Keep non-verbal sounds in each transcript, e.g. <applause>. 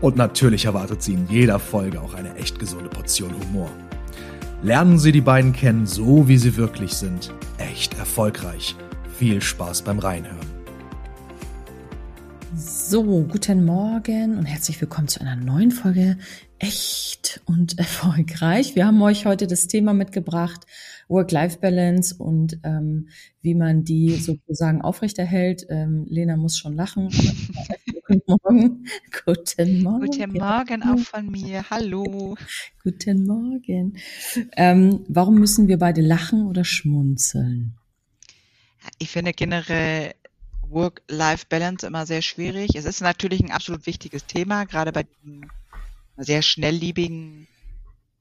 Und natürlich erwartet Sie in jeder Folge auch eine echt gesunde Portion Humor. Lernen Sie die beiden kennen, so wie sie wirklich sind. Echt erfolgreich. Viel Spaß beim Reinhören. So, guten Morgen und herzlich willkommen zu einer neuen Folge Echt und erfolgreich. Wir haben euch heute das Thema mitgebracht, Work-Life-Balance und ähm, wie man die sozusagen aufrechterhält. Ähm, Lena muss schon lachen. <laughs> Guten Morgen. Guten Morgen. Guten Morgen auch von mir. Hallo. <laughs> Guten Morgen. Ähm, warum müssen wir beide lachen oder schmunzeln? Ich finde generell Work-Life-Balance immer sehr schwierig. Es ist natürlich ein absolut wichtiges Thema, gerade bei diesem sehr schnelllebigen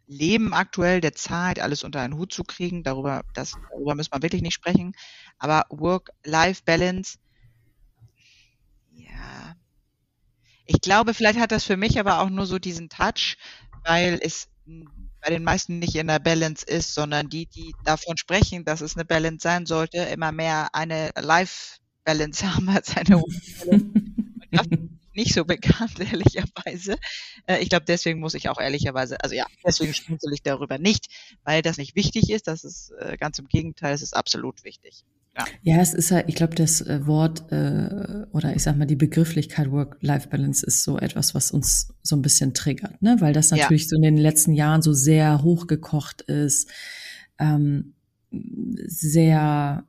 Leben aktuell, der Zeit, alles unter einen Hut zu kriegen. Darüber, das, darüber müssen wir wirklich nicht sprechen. Aber Work-Life-Balance, ja. Ich glaube, vielleicht hat das für mich aber auch nur so diesen Touch, weil es bei den meisten nicht in der Balance ist, sondern die, die davon sprechen, dass es eine Balance sein sollte, immer mehr eine Life-Balance <laughs> haben als eine <laughs> nicht so bekannt, <laughs> ehrlicherweise. Äh, ich glaube, deswegen muss ich auch ehrlicherweise, also ja, deswegen schmunzel ich darüber nicht, weil das nicht wichtig ist. Das ist äh, ganz im Gegenteil, es ist absolut wichtig. Ja. ja, es ist halt, ich glaube, das äh, Wort äh, oder ich sag mal die Begrifflichkeit Work-Life-Balance ist so etwas, was uns so ein bisschen triggert, ne? Weil das natürlich ja. so in den letzten Jahren so sehr hochgekocht ist, ähm, sehr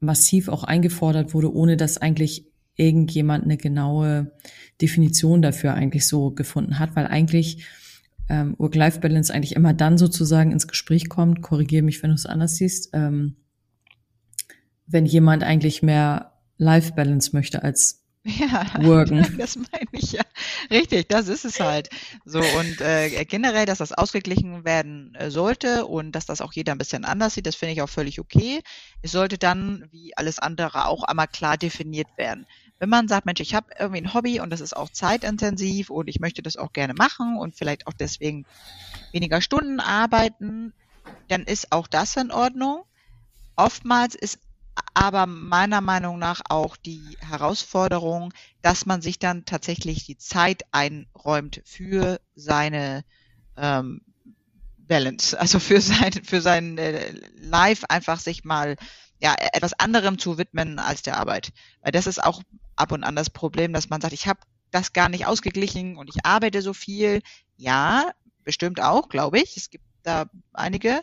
massiv auch eingefordert wurde, ohne dass eigentlich irgendjemand eine genaue Definition dafür eigentlich so gefunden hat, weil eigentlich ähm, Work-Life-Balance eigentlich immer dann sozusagen ins Gespräch kommt, korrigiere mich, wenn du es anders siehst, ähm, wenn jemand eigentlich mehr Life-Balance möchte als ja, worken. <laughs> das meine ich ja. Richtig, das ist es halt. So und äh, generell, dass das ausgeglichen werden äh, sollte und dass das auch jeder ein bisschen anders sieht, das finde ich auch völlig okay. Es sollte dann, wie alles andere, auch einmal klar definiert werden wenn man sagt, Mensch, ich habe irgendwie ein Hobby und das ist auch zeitintensiv und ich möchte das auch gerne machen und vielleicht auch deswegen weniger Stunden arbeiten, dann ist auch das in Ordnung. Oftmals ist aber meiner Meinung nach auch die Herausforderung, dass man sich dann tatsächlich die Zeit einräumt für seine ähm, Balance, also für sein für sein äh, Life einfach sich mal ja etwas anderem zu widmen als der Arbeit, weil das ist auch ab und an das Problem, dass man sagt, ich habe das gar nicht ausgeglichen und ich arbeite so viel. Ja, bestimmt auch, glaube ich. Es gibt da einige,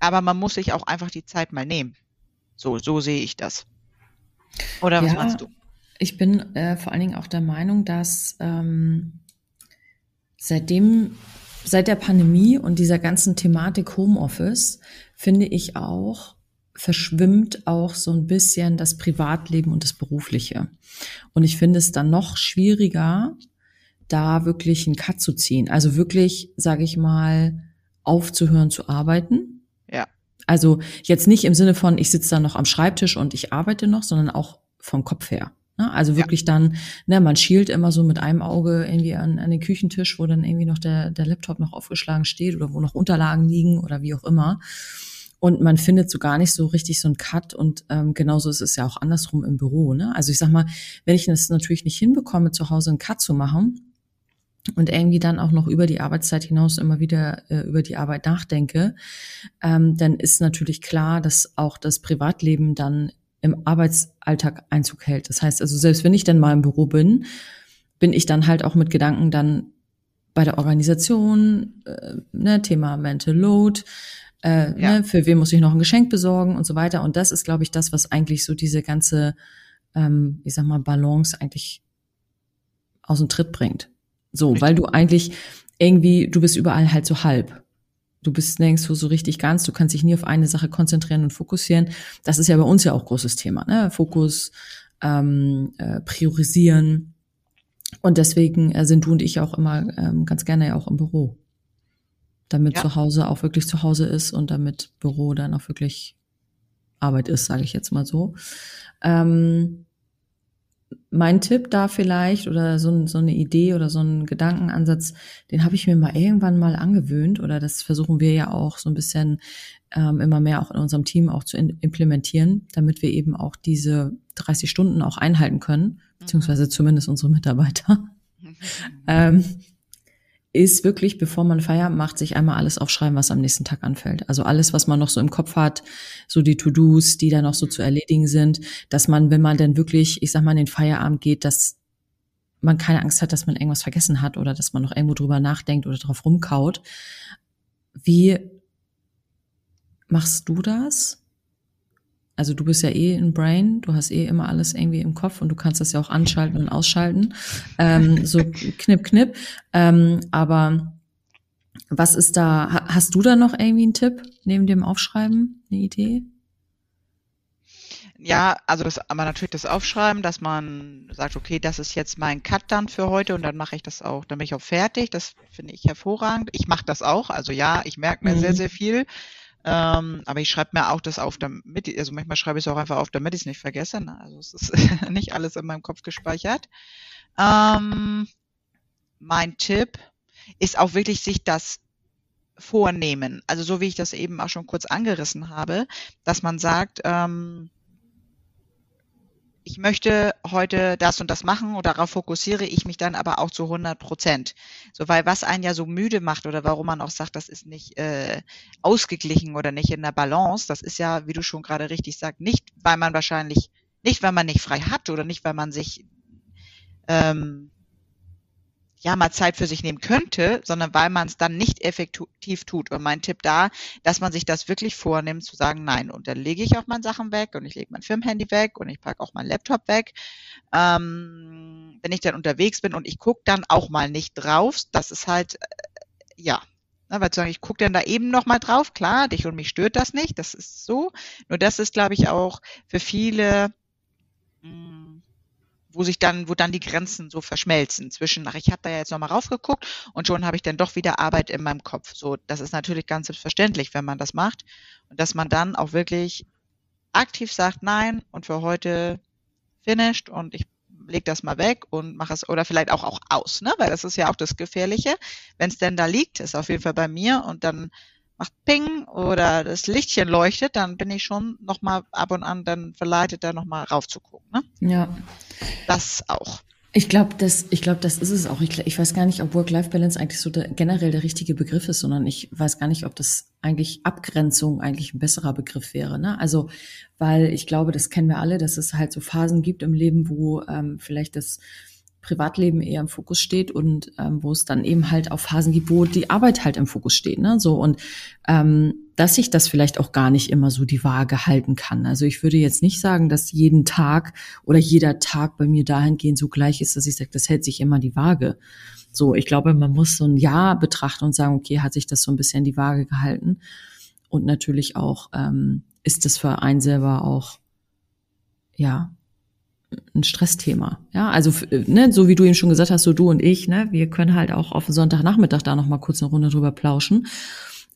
aber man muss sich auch einfach die Zeit mal nehmen. So, so sehe ich das. Oder was ja, meinst du? Ich bin äh, vor allen Dingen auch der Meinung, dass ähm, seitdem, seit der Pandemie und dieser ganzen Thematik Homeoffice, finde ich auch, verschwimmt auch so ein bisschen das Privatleben und das Berufliche. Und ich finde es dann noch schwieriger, da wirklich einen Cut zu ziehen. Also wirklich, sage ich mal, aufzuhören zu arbeiten. Also jetzt nicht im Sinne von, ich sitze da noch am Schreibtisch und ich arbeite noch, sondern auch vom Kopf her. Ne? Also wirklich ja. dann, ne, man schielt immer so mit einem Auge irgendwie an, an den Küchentisch, wo dann irgendwie noch der, der Laptop noch aufgeschlagen steht oder wo noch Unterlagen liegen oder wie auch immer. Und man findet so gar nicht so richtig so einen Cut und ähm, genauso ist es ja auch andersrum im Büro. Ne? Also ich sag mal, wenn ich es natürlich nicht hinbekomme, zu Hause einen Cut zu machen und irgendwie dann auch noch über die Arbeitszeit hinaus immer wieder äh, über die Arbeit nachdenke, ähm, dann ist natürlich klar, dass auch das Privatleben dann im Arbeitsalltag Einzug hält. Das heißt also, selbst wenn ich dann mal im Büro bin, bin ich dann halt auch mit Gedanken dann bei der Organisation, äh, ne, Thema Mental Load, äh, ja. ne, für wen muss ich noch ein Geschenk besorgen und so weiter. Und das ist, glaube ich, das, was eigentlich so diese ganze, ähm, ich sag mal, Balance eigentlich aus dem Tritt bringt. So, richtig. weil du eigentlich irgendwie, du bist überall halt so halb. Du bist nirgendwo so richtig ganz, du kannst dich nie auf eine Sache konzentrieren und fokussieren. Das ist ja bei uns ja auch großes Thema, ne? Fokus, ähm, äh, priorisieren, Und deswegen äh, sind du und ich auch immer ähm, ganz gerne ja auch im Büro. Damit Ja. zu Hause auch wirklich zu Hause ist und damit Büro dann auch wirklich Arbeit ist, sage ich jetzt mal so. Ähm, mein Tipp da vielleicht oder so, so eine Idee oder so ein Gedankenansatz, den habe ich mir mal irgendwann mal angewöhnt oder das versuchen wir ja auch so ein bisschen ähm, immer mehr auch in unserem Team auch zu implementieren, damit wir eben auch diese 30 Stunden auch einhalten können, beziehungsweise zumindest unsere Mitarbeiter. <laughs> Ähm, ist wirklich, bevor man Feierabend macht, sich einmal alles aufschreiben, was am nächsten Tag anfällt. Also alles, was man noch so im Kopf hat, so die To-Dos, die da noch so zu erledigen sind, dass man, wenn man dann wirklich, ich sag mal, in den Feierabend geht, dass man keine Angst hat, dass man irgendwas vergessen hat oder dass man noch irgendwo drüber nachdenkt oder drauf rumkaut. Wie machst du das? Also du bist ja eh ein Brain, du hast eh immer alles irgendwie im Kopf und du kannst das ja auch anschalten und ausschalten. Ähm, so knipp, knipp. Ähm, aber was ist da, ha- hast du da noch irgendwie einen Tipp neben dem Aufschreiben, eine Idee? Ja, also das, aber natürlich das Aufschreiben, dass man sagt, okay, das ist jetzt mein Cut dann für heute und dann mache ich das auch, dann bin ich auch fertig. Das finde ich hervorragend. Ich mache das auch. Also ja, ich merke mir Mhm. sehr, sehr viel. Ähm, aber ich schreibe mir auch das auf, damit, also manchmal schreibe ich es auch einfach auf, damit ich es nicht vergesse. Ne? Also es ist <laughs> nicht alles in meinem Kopf gespeichert. Ähm, mein Tipp ist auch wirklich sich das vornehmen. Also so wie ich das eben auch schon kurz angerissen habe, dass man sagt, ähm, ich möchte heute das und das machen und darauf fokussiere ich mich dann aber auch zu 100 Prozent. So, weil was einen ja so müde macht oder warum man auch sagt, das ist nicht äh, ausgeglichen oder nicht in der Balance, das ist ja, wie du schon gerade richtig sagst, nicht, weil man wahrscheinlich, nicht, weil man nicht frei hat oder nicht, weil man sich ähm, ja mal Zeit für sich nehmen könnte, sondern weil man es dann nicht effektiv tut. Und mein Tipp da, dass man sich das wirklich vornimmt, zu sagen, nein, und dann lege ich auch meine Sachen weg und ich lege mein Firmenhandy weg und ich packe auch meinen Laptop weg. Ähm, wenn ich dann unterwegs bin und ich gucke dann auch mal nicht drauf, das ist halt, äh, ja, na, weil zu sagen, ich gucke dann da eben noch mal drauf, klar, dich und mich stört das nicht, das ist so. Nur das ist, glaube ich, auch für viele, mh, wo sich dann, wo dann die Grenzen so verschmelzen zwischen, ach, ich habe da ja jetzt nochmal raufgeguckt und schon habe ich dann doch wieder Arbeit in meinem Kopf. So, das ist natürlich ganz selbstverständlich, wenn man das macht. Und dass man dann auch wirklich aktiv sagt, nein, und für heute finished und ich leg das mal weg und mache es oder vielleicht auch auch aus, ne? Weil das ist ja auch das Gefährliche. Wenn es denn da liegt, ist auf jeden Fall bei mir und dann macht Ping oder das Lichtchen leuchtet, dann bin ich schon nochmal ab und an dann verleitet, da nochmal raufzugucken. Ne? Ja. Das auch. Ich glaube, das, ich glaube, das ist es auch. Ich, ich weiß gar nicht, ob Work-Life-Balance eigentlich so der, generell der richtige Begriff ist, sondern ich weiß gar nicht, ob das eigentlich Abgrenzung eigentlich ein besserer Begriff wäre. Ne? Also, weil ich glaube, das kennen wir alle, dass es halt so Phasen gibt im Leben, wo ähm, vielleicht das Privatleben eher im Fokus steht und ähm, wo es dann eben halt auch Phasen die Arbeit halt im Fokus steht. Ne? So und ähm, dass sich das vielleicht auch gar nicht immer so die Waage halten kann. Also ich würde jetzt nicht sagen, dass jeden Tag oder jeder Tag bei mir dahingehend so gleich ist, dass ich sage, das hält sich immer die Waage. So, ich glaube, man muss so ein Jahr betrachten und sagen, okay, hat sich das so ein bisschen die Waage gehalten? Und natürlich auch, ähm, ist das für einen selber auch, ja, ein Stressthema. Ja, also ne, so wie du eben schon gesagt hast, so du und ich, ne, wir können halt auch auf Sonntagnachmittag da noch mal kurz eine Runde drüber plauschen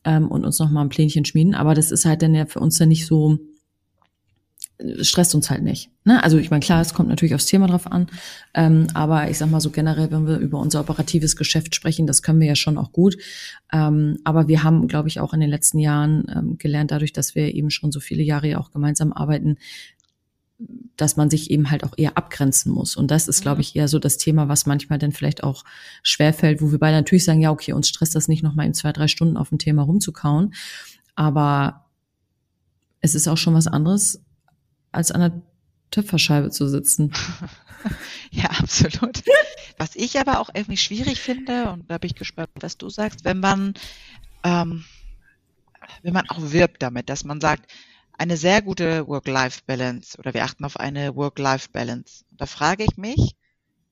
ähm, und uns noch mal ein Plänchen schmieden. Aber das ist halt dann ja für uns dann nicht so stresst uns halt nicht. Ne? Also ich meine, klar, es kommt natürlich aufs Thema drauf an, ähm, aber ich sag mal so generell, wenn wir über unser operatives Geschäft sprechen, das können wir ja schon auch gut. Ähm, aber wir haben, glaube ich, auch in den letzten Jahren ähm, gelernt, dadurch, dass wir eben schon so viele Jahre ja auch gemeinsam arbeiten, dass man sich eben halt auch eher abgrenzen muss. Und das ist, glaube ich, eher so das Thema, was manchmal dann vielleicht auch schwerfällt, wo wir beide natürlich sagen, ja, okay, uns stresst das nicht, nochmal in zwei, drei Stunden auf ein Thema rumzukauen. Aber es ist auch schon was anderes, als an der Töpferscheibe zu sitzen. <laughs> ja, absolut. Was ich aber auch irgendwie schwierig finde, und da bin ich gespannt, was du sagst, wenn man, ähm, wenn man auch wirbt damit, dass man sagt, eine sehr gute Work-Life-Balance oder wir achten auf eine Work-Life-Balance. Da frage ich mich,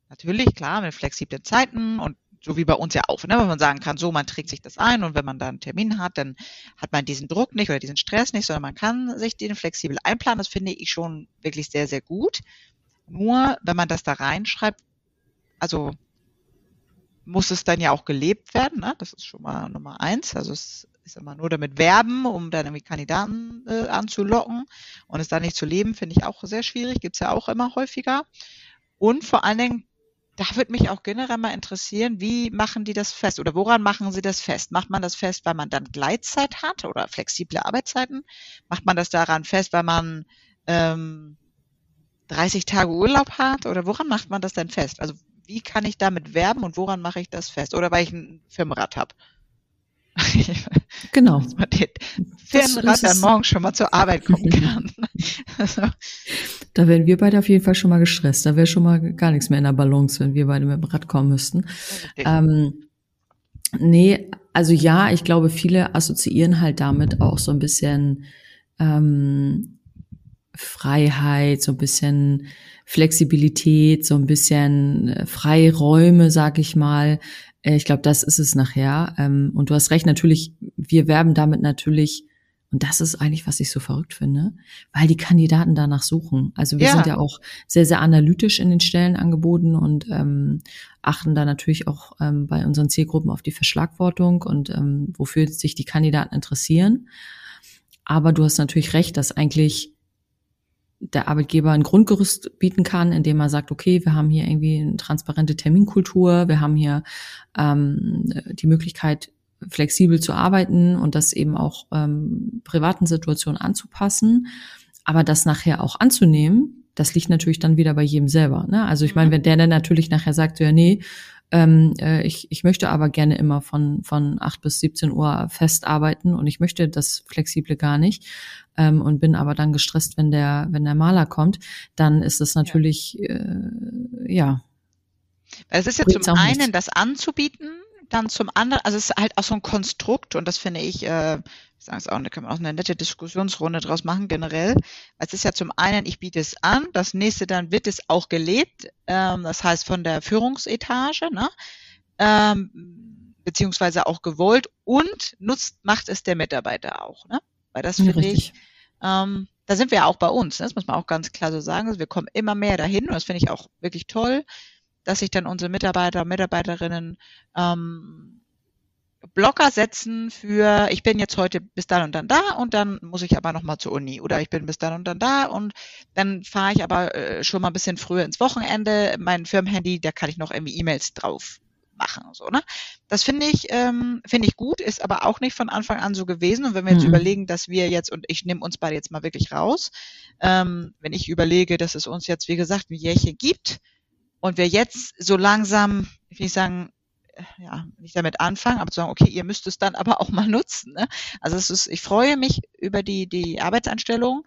natürlich, klar, mit flexiblen Zeiten und so wie bei uns ja auch, ne, wenn man sagen kann, so, man trägt sich das ein und wenn man da einen Termin hat, dann hat man diesen Druck nicht oder diesen Stress nicht, sondern man kann sich den flexibel einplanen. Das finde ich schon wirklich sehr, sehr gut. Nur, wenn man das da reinschreibt, also muss es dann ja auch gelebt werden. Ne? Das ist schon mal Nummer eins. Also es ist immer nur damit werben, um dann irgendwie Kandidaten äh, anzulocken und es dann nicht zu leben, finde ich auch sehr schwierig. Gibt's ja auch immer häufiger. Und vor allen Dingen, da würde mich auch generell mal interessieren, wie machen die das fest oder woran machen sie das fest? Macht man das fest, weil man dann Gleitzeit hat oder flexible Arbeitszeiten? Macht man das daran fest, weil man ähm, 30 Tage Urlaub hat oder woran macht man das denn fest? Also wie kann ich damit werben und woran mache ich das fest? Oder weil ich ein Firmenrad habe. <laughs> <laughs> Genau. Dass man den Firmenrad dann morgen schon mal zur Arbeit kommen <laughs> kann. also. Da wären wir beide auf jeden Fall schon mal gestresst. Da wäre schon mal gar nichts mehr in der Balance, wenn wir beide mit dem Rad kommen müssten. Ähm, nee, also ja, ich glaube, viele assoziieren halt damit auch so ein bisschen ähm, Freiheit, so ein bisschen Flexibilität, so ein bisschen äh, Freiräume, sag ich mal. Äh, ich glaube, das ist es nachher. Ähm, und du hast recht, natürlich, wir werben damit natürlich, und das ist eigentlich, was ich so verrückt finde, weil die Kandidaten danach suchen. Also wir ja. sind ja auch sehr, sehr analytisch in den Stellenangeboten und ähm, achten da natürlich auch ähm, bei unseren Zielgruppen auf die Verschlagwortung und ähm, wofür sich die Kandidaten interessieren. Aber du hast natürlich recht, dass eigentlich der Arbeitgeber ein Grundgerüst bieten kann, indem er sagt, okay, wir haben hier irgendwie eine transparente Terminkultur, wir haben hier ähm, die Möglichkeit, flexibel zu arbeiten und das eben auch ähm, privaten Situationen anzupassen. Aber das nachher auch anzunehmen, das liegt natürlich dann wieder bei jedem selber. Ne? Also ich meine, mhm. wenn der dann natürlich nachher sagt, ja, nee, ähm, äh, ich, ich möchte aber gerne immer von, von 8 bis 17 Uhr fest arbeiten und ich möchte das Flexible gar nicht ähm, und bin aber dann gestresst, wenn der, wenn der Maler kommt, dann ist es natürlich, ja. Äh, ja. Es ist ja zum einen nicht. das anzubieten, dann zum anderen, also es ist halt auch so ein Konstrukt und das finde ich, äh, ich sage es auch, da kann man auch eine nette Diskussionsrunde draus machen generell. Es ist ja zum einen, ich biete es an, das nächste dann wird es auch gelebt, ähm, das heißt von der Führungsetage, ne? Ähm, beziehungsweise auch gewollt und nutzt, macht es der Mitarbeiter auch, ne? Weil das finde ich, ähm, da sind wir ja auch bei uns, ne? das muss man auch ganz klar so sagen. Also wir kommen immer mehr dahin und das finde ich auch wirklich toll, dass sich dann unsere Mitarbeiter und Mitarbeiterinnen ähm, Blocker setzen für, ich bin jetzt heute bis dann und dann da und dann muss ich aber nochmal zur Uni oder ich bin bis dann und dann da und dann fahre ich aber äh, schon mal ein bisschen früher ins Wochenende. Mein Firmenhandy, da kann ich noch irgendwie E-Mails drauf machen. So, ne? Das finde ich, ähm, finde ich gut, ist aber auch nicht von Anfang an so gewesen. Und wenn wir jetzt mhm. überlegen, dass wir jetzt, und ich nehme uns beide jetzt mal wirklich raus, ähm, wenn ich überlege, dass es uns jetzt, wie gesagt, ein Jährchen gibt und wir jetzt so langsam, ich will nicht sagen, ja, nicht damit anfangen, aber zu sagen, okay, ihr müsst es dann aber auch mal nutzen. Ne? Also es ist, ich freue mich über die, die Arbeitsanstellung.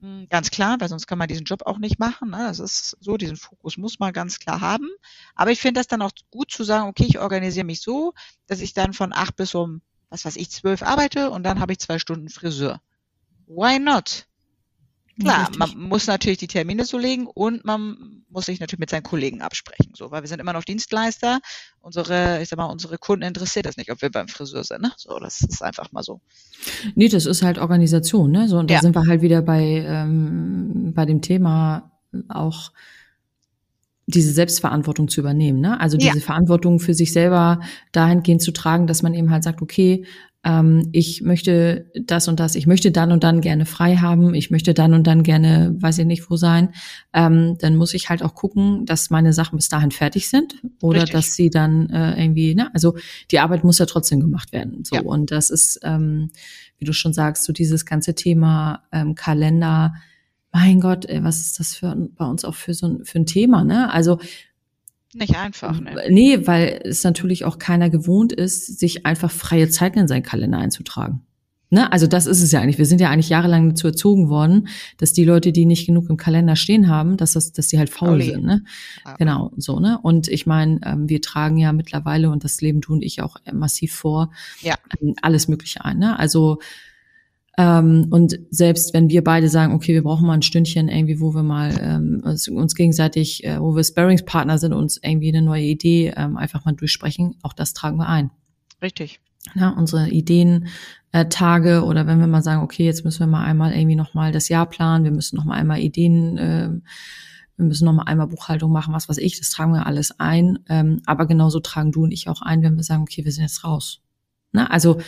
Hm, ganz klar, weil sonst kann man diesen Job auch nicht machen. Ne? Das ist so, diesen Fokus muss man ganz klar haben. Aber ich finde das dann auch gut zu sagen, okay, ich organisiere mich so, dass ich dann von acht bis um, was weiß ich, zwölf arbeite und dann habe ich zwei Stunden Friseur. Why not? Klar, Richtig. man muss natürlich die Termine so legen und man muss sich natürlich mit seinen Kollegen absprechen, so, weil wir sind immer noch Dienstleister. Unsere, ich sag mal, unsere Kunden interessiert das nicht, ob wir beim Friseur sind, ne? So, das ist einfach mal so. Nee, das ist halt Organisation, ne? So, und da ja. sind wir halt wieder bei, ähm, bei dem Thema auch diese Selbstverantwortung zu übernehmen, ne? Also diese ja. Verantwortung für sich selber dahingehend zu tragen, dass man eben halt sagt, okay, ähm, ich möchte das und das, ich möchte dann und dann gerne frei haben, ich möchte dann und dann gerne, weiß ich nicht wo sein, ähm, dann muss ich halt auch gucken, dass meine Sachen bis dahin fertig sind oder Richtig. dass sie dann äh, irgendwie, ne, also die Arbeit muss ja trotzdem gemacht werden. So ja. und das ist, ähm, wie du schon sagst, so dieses ganze Thema ähm, Kalender. Mein Gott, ey, was ist das für bei uns auch für so ein, für ein Thema, ne? Also nicht einfach, ne? Nee, weil es natürlich auch keiner gewohnt ist, sich einfach freie Zeiten in seinen Kalender einzutragen. Ne? Also das ist es ja eigentlich. Wir sind ja eigentlich jahrelang dazu erzogen worden, dass die Leute, die nicht genug im Kalender stehen haben, dass das, dass sie halt faul Pauli. sind. Ne? Ja. Genau, so, ne? Und ich meine, ähm, wir tragen ja mittlerweile, und das Leben tun ich auch massiv vor, ja. ähm, alles Mögliche ein. Ne? Also ähm, und selbst wenn wir beide sagen, okay, wir brauchen mal ein Stündchen irgendwie, wo wir mal ähm, uns, uns gegenseitig, äh, wo wir Sparringspartner sind, uns irgendwie eine neue Idee ähm, einfach mal durchsprechen, auch das tragen wir ein. Richtig. Ja, unsere Ideen, äh, Tage oder wenn wir mal sagen, okay, jetzt müssen wir mal einmal irgendwie nochmal das Jahr planen, wir müssen noch mal einmal Ideen äh, wir müssen noch mal einmal Buchhaltung machen, was weiß ich, das tragen wir alles ein. Ähm, aber genauso tragen du und ich auch ein, wenn wir sagen, okay, wir sind jetzt raus. Ne? Also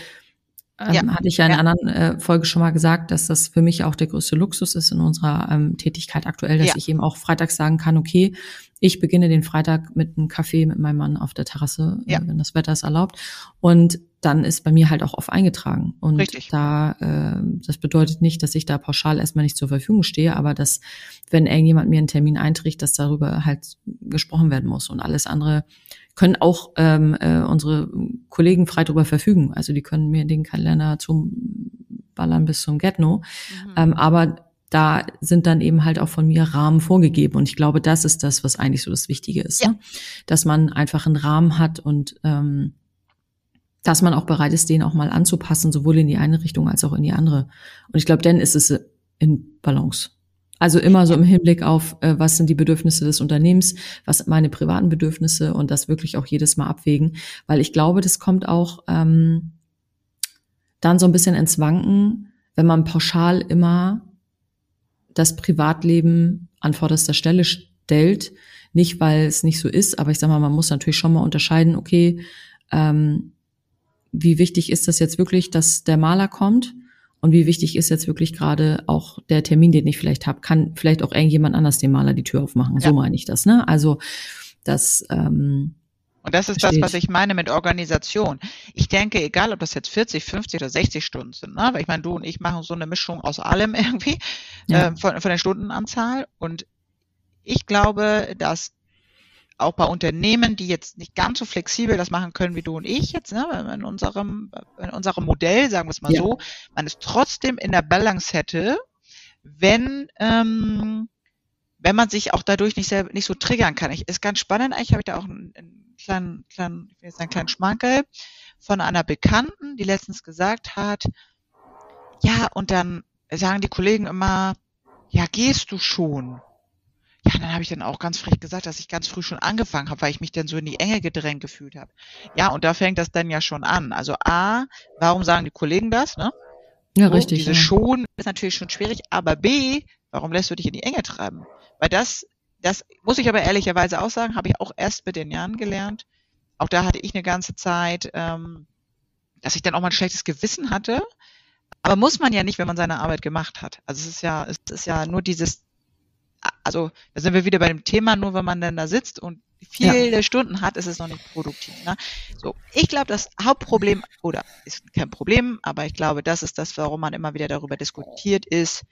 ähm, ja. hatte ich ja in einer anderen äh, Folge schon mal gesagt, dass das für mich auch der größte Luxus ist in unserer ähm, Tätigkeit aktuell, dass ja. ich eben auch freitags sagen kann, okay, ich beginne den Freitag mit einem Kaffee mit meinem Mann auf der Terrasse, äh, ja. äh, wenn das Wetter es erlaubt. Und dann ist bei mir halt auch oft eingetragen. Und Richtig. da, äh, das bedeutet nicht, dass ich da pauschal erstmal nicht zur Verfügung stehe, aber dass, wenn irgendjemand mir einen Termin einträgt, dass darüber halt gesprochen werden muss und alles andere können auch ähm, äh, unsere Kollegen frei darüber verfügen. Also die können mir den Kalender zum Ballern bis zum Getno. Mhm. Ähm, aber da sind dann eben halt auch von mir Rahmen vorgegeben. Und ich glaube, das ist das, was eigentlich so das Wichtige ist. Ja. Ne? Dass man einfach einen Rahmen hat und ähm, dass man auch bereit ist, den auch mal anzupassen, sowohl in die eine Richtung als auch in die andere. Und ich glaube, dann ist es in Balance. Also immer so im Hinblick auf, äh, was sind die Bedürfnisse des Unternehmens, was sind meine privaten Bedürfnisse und das wirklich auch jedes Mal abwägen, weil ich glaube, das kommt auch ähm, dann so ein bisschen ins Wanken, wenn man pauschal immer das Privatleben an vorderster Stelle stellt. Nicht, weil es nicht so ist, aber ich sag mal, man muss natürlich schon mal unterscheiden, okay, ähm, wie wichtig ist das jetzt wirklich, dass der Maler kommt? Und wie wichtig ist jetzt wirklich gerade auch der Termin, den ich vielleicht habe, kann vielleicht auch irgendjemand anders dem Maler die Tür aufmachen. Ja. So meine ich das, ne? Also das ähm, und das ist das, was ich meine mit Organisation. Ich denke, egal ob das jetzt 40, 50 oder 60 Stunden sind, ne? weil ich meine, du und ich machen so eine Mischung aus allem <laughs> irgendwie, ja. äh, von, von der Stundenanzahl. Und ich glaube, dass auch bei Unternehmen, die jetzt nicht ganz so flexibel das machen können wie du und ich jetzt, ne, in unserem, in unserem Modell, sagen wir es mal ja. so, man es trotzdem in der Balance hätte, wenn, ähm, wenn man sich auch dadurch nicht selber, nicht so triggern kann. Ich, ist ganz spannend, eigentlich habe ich da auch einen, einen kleinen, kleinen, ich will jetzt einen kleinen Schmankel von einer Bekannten, die letztens gesagt hat, ja, und dann sagen die Kollegen immer, ja, gehst du schon? Ja, dann habe ich dann auch ganz frech gesagt, dass ich ganz früh schon angefangen habe, weil ich mich dann so in die Enge gedrängt gefühlt habe. Ja, und da fängt das dann ja schon an. Also A, warum sagen die Kollegen das? Ne? Ja, so, richtig. Diese ja. schon ist natürlich schon schwierig, aber B, warum lässt du dich in die Enge treiben? Weil das, das muss ich aber ehrlicherweise auch sagen, habe ich auch erst mit den Jahren gelernt. Auch da hatte ich eine ganze Zeit, ähm, dass ich dann auch mal ein schlechtes Gewissen hatte. Aber muss man ja nicht, wenn man seine Arbeit gemacht hat. Also es ist ja, es ist ja nur dieses also da sind wir wieder bei dem Thema, nur wenn man dann da sitzt und viele ja. Stunden hat, ist es noch nicht produktiv. Ne? So, ich glaube, das Hauptproblem, oder ist kein Problem, aber ich glaube, das ist das, warum man immer wieder darüber diskutiert, ist,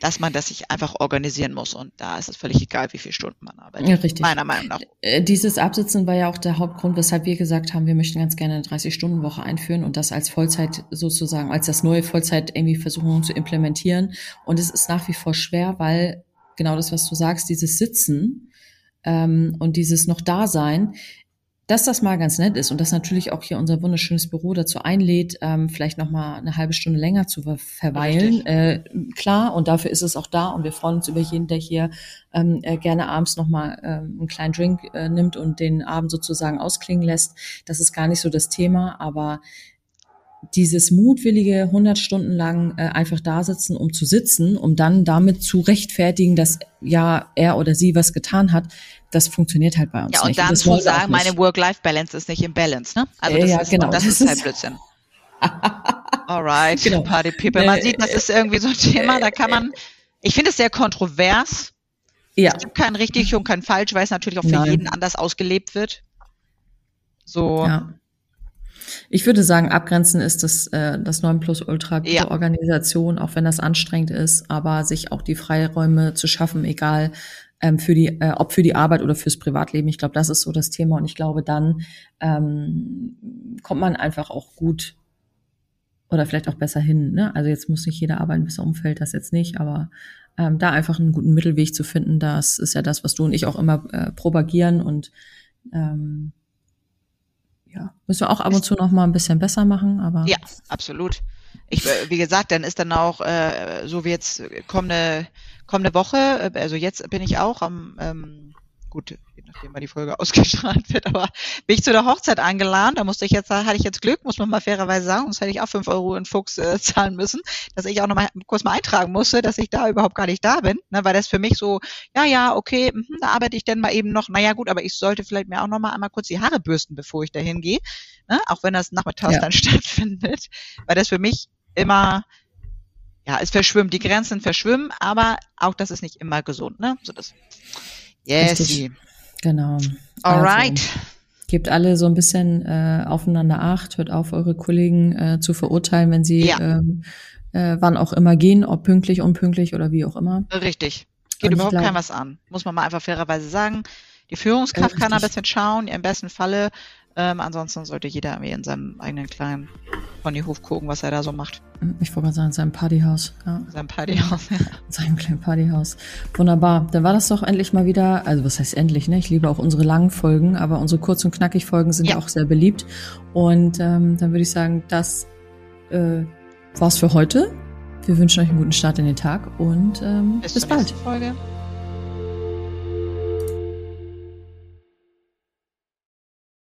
dass man das sich einfach organisieren muss. Und da ist es völlig egal, wie viele Stunden man arbeitet. Ja, richtig. Meiner Meinung nach. Äh, dieses Absitzen war ja auch der Hauptgrund, weshalb wir gesagt haben, wir möchten ganz gerne eine 30-Stunden-Woche einführen und das als Vollzeit sozusagen, als das neue Vollzeit irgendwie versuchen zu implementieren. Und es ist nach wie vor schwer, weil genau das, was du sagst, dieses Sitzen ähm, und dieses noch Dasein, dass das mal ganz nett ist und dass natürlich auch hier unser wunderschönes Büro dazu einlädt, ähm, vielleicht noch mal eine halbe Stunde länger zu verweilen. Äh, klar, und dafür ist es auch da und wir freuen uns über jeden, der hier ähm, äh, gerne abends noch mal ähm, einen kleinen Drink äh, nimmt und den Abend sozusagen ausklingen lässt. Das ist gar nicht so das Thema, aber dieses mutwillige 100 Stunden lang äh, einfach da sitzen, um zu sitzen, um dann damit zu rechtfertigen, dass ja er oder sie was getan hat, das funktioniert halt bei uns nicht. Ja, und nicht. dann zu sagen, meine Work-Life-Balance ist nicht im Balance, ne? Also das, ja, ist, genau, das, das ist halt Blödsinn. <laughs> Alright, genau. Party People. Man sieht, das ist irgendwie so ein Thema, da kann man, ich finde es sehr kontrovers. Ja. Es gibt kein richtig und kein falsch, weil es natürlich auch für Nein. jeden anders ausgelebt wird. So. Ja. Ich würde sagen, abgrenzen ist das, äh, das 9 Plus Ultra gute ja. Organisation, auch wenn das anstrengend ist, aber sich auch die Freiräume zu schaffen, egal ähm, für die, äh, ob für die Arbeit oder fürs Privatleben. Ich glaube, das ist so das Thema und ich glaube, dann ähm, kommt man einfach auch gut oder vielleicht auch besser hin. Ne? Also jetzt muss nicht jeder arbeiten, bis er umfällt, das jetzt nicht, aber ähm, da einfach einen guten Mittelweg zu finden, das ist ja das, was du und ich auch immer äh, propagieren und ähm, ja, müssen wir auch ab und zu noch mal ein bisschen besser machen, aber. Ja, absolut. Ich, äh, wie gesagt, dann ist dann auch, äh, so wie jetzt kommende, kommende Woche, äh, also jetzt bin ich auch am, ähm, gut, je nachdem, wann die Folge <laughs> ausgestrahlt wird, aber bin ich zu der Hochzeit eingeladen, da musste ich jetzt, hatte ich jetzt Glück, muss man mal fairerweise sagen, sonst hätte ich auch fünf Euro in Fuchs äh, <laughs> zahlen müssen, dass ich auch noch mal kurz mal eintragen musste, dass ich da überhaupt gar nicht da bin, ne, weil das für mich so, ja, ja, okay, mh, da arbeite ich denn mal eben noch, naja gut, aber ich sollte vielleicht mir auch noch mal einmal kurz die Haare bürsten, bevor ich da hingehe, ne, auch wenn das nachmittags ja. dann <laughs> stattfindet, weil das für mich immer ja, es verschwimmt, die Grenzen verschwimmen, aber auch das ist nicht immer gesund, ne? So das. Yes. Richtig. Genau. Alright. Also, gebt alle so ein bisschen äh, aufeinander Acht, hört auf, eure Kollegen äh, zu verurteilen, wenn sie ja. ähm, äh, wann auch immer gehen, ob pünktlich, unpünktlich oder wie auch immer. Richtig. Geht überhaupt kein was an. Muss man mal einfach fairerweise sagen. Die Führungskraft kann ein bisschen schauen, im besten Falle ähm, ansonsten sollte jeder irgendwie in seinem eigenen kleinen Ponyhof gucken, was er da so macht. Ich wollte gerade sagen, in seinem Partyhaus. Ja. In seinem Partyhaus, <laughs> ja. In seinem kleinen Partyhaus. Wunderbar. Dann war das doch endlich mal wieder, also was heißt endlich, ne? Ich liebe auch unsere langen Folgen, aber unsere kurz- und knackig Folgen sind ja. auch sehr beliebt. Und ähm, dann würde ich sagen, das äh, war's für heute. Wir wünschen euch einen guten Start in den Tag und ähm, bis, bis bald. Folge.